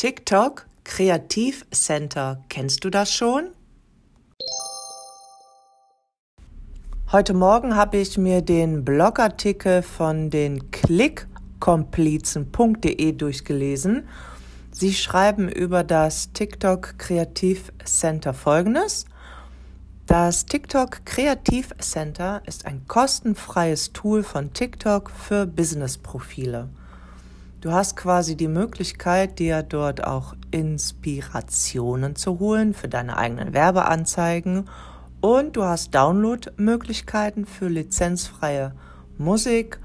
TikTok Kreativcenter. Kennst du das schon? Heute Morgen habe ich mir den Blogartikel von den Klickkomplizen.de durchgelesen. Sie schreiben über das TikTok Kreativcenter folgendes. Das TikTok Kreativcenter ist ein kostenfreies Tool von TikTok für Business-Profile. Du hast quasi die Möglichkeit, dir dort auch Inspirationen zu holen für deine eigenen Werbeanzeigen und du hast Download-Möglichkeiten für lizenzfreie Musik,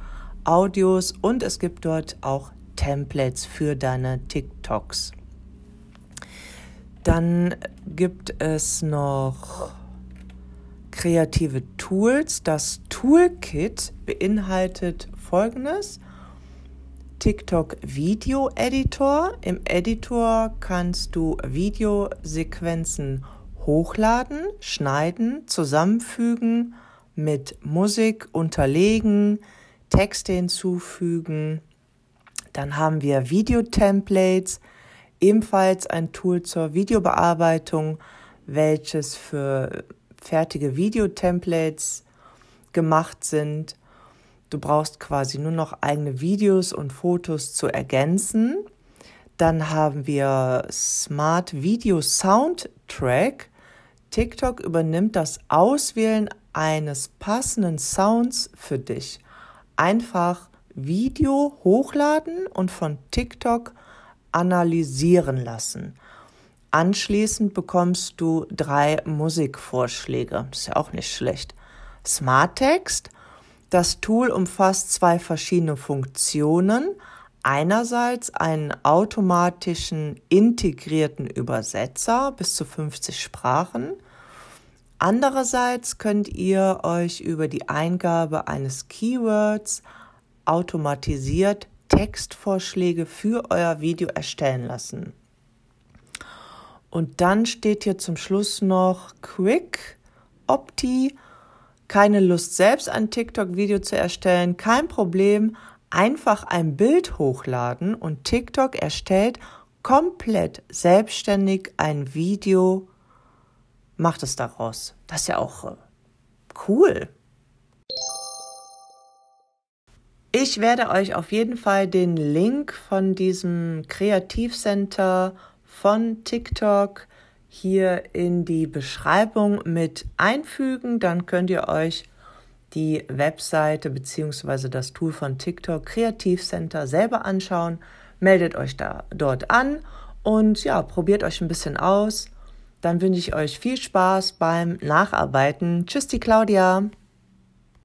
Audios und es gibt dort auch Templates für deine TikToks. Dann gibt es noch kreative Tools. Das Toolkit beinhaltet folgendes. TikTok Video Editor. Im Editor kannst du Videosequenzen hochladen, schneiden, zusammenfügen, mit Musik unterlegen, Texte hinzufügen. Dann haben wir Videotemplates, ebenfalls ein Tool zur Videobearbeitung, welches für fertige Videotemplates gemacht sind. Du brauchst quasi nur noch eigene Videos und Fotos zu ergänzen. Dann haben wir Smart Video Soundtrack. TikTok übernimmt das Auswählen eines passenden Sounds für dich. Einfach Video hochladen und von TikTok analysieren lassen. Anschließend bekommst du drei Musikvorschläge. Ist ja auch nicht schlecht. Smart Text das Tool umfasst zwei verschiedene Funktionen. Einerseits einen automatischen integrierten Übersetzer bis zu 50 Sprachen. Andererseits könnt ihr euch über die Eingabe eines Keywords automatisiert Textvorschläge für euer Video erstellen lassen. Und dann steht hier zum Schluss noch Quick Opti keine Lust, selbst ein TikTok-Video zu erstellen, kein Problem. Einfach ein Bild hochladen und TikTok erstellt komplett selbstständig ein Video, macht es daraus. Das ist ja auch äh, cool. Ich werde euch auf jeden Fall den Link von diesem Kreativcenter von TikTok hier in die Beschreibung mit einfügen. Dann könnt ihr euch die Webseite bzw. das Tool von TikTok Kreativcenter selber anschauen. Meldet euch da dort an und ja, probiert euch ein bisschen aus. Dann wünsche ich euch viel Spaß beim Nacharbeiten. Tschüss, die Claudia.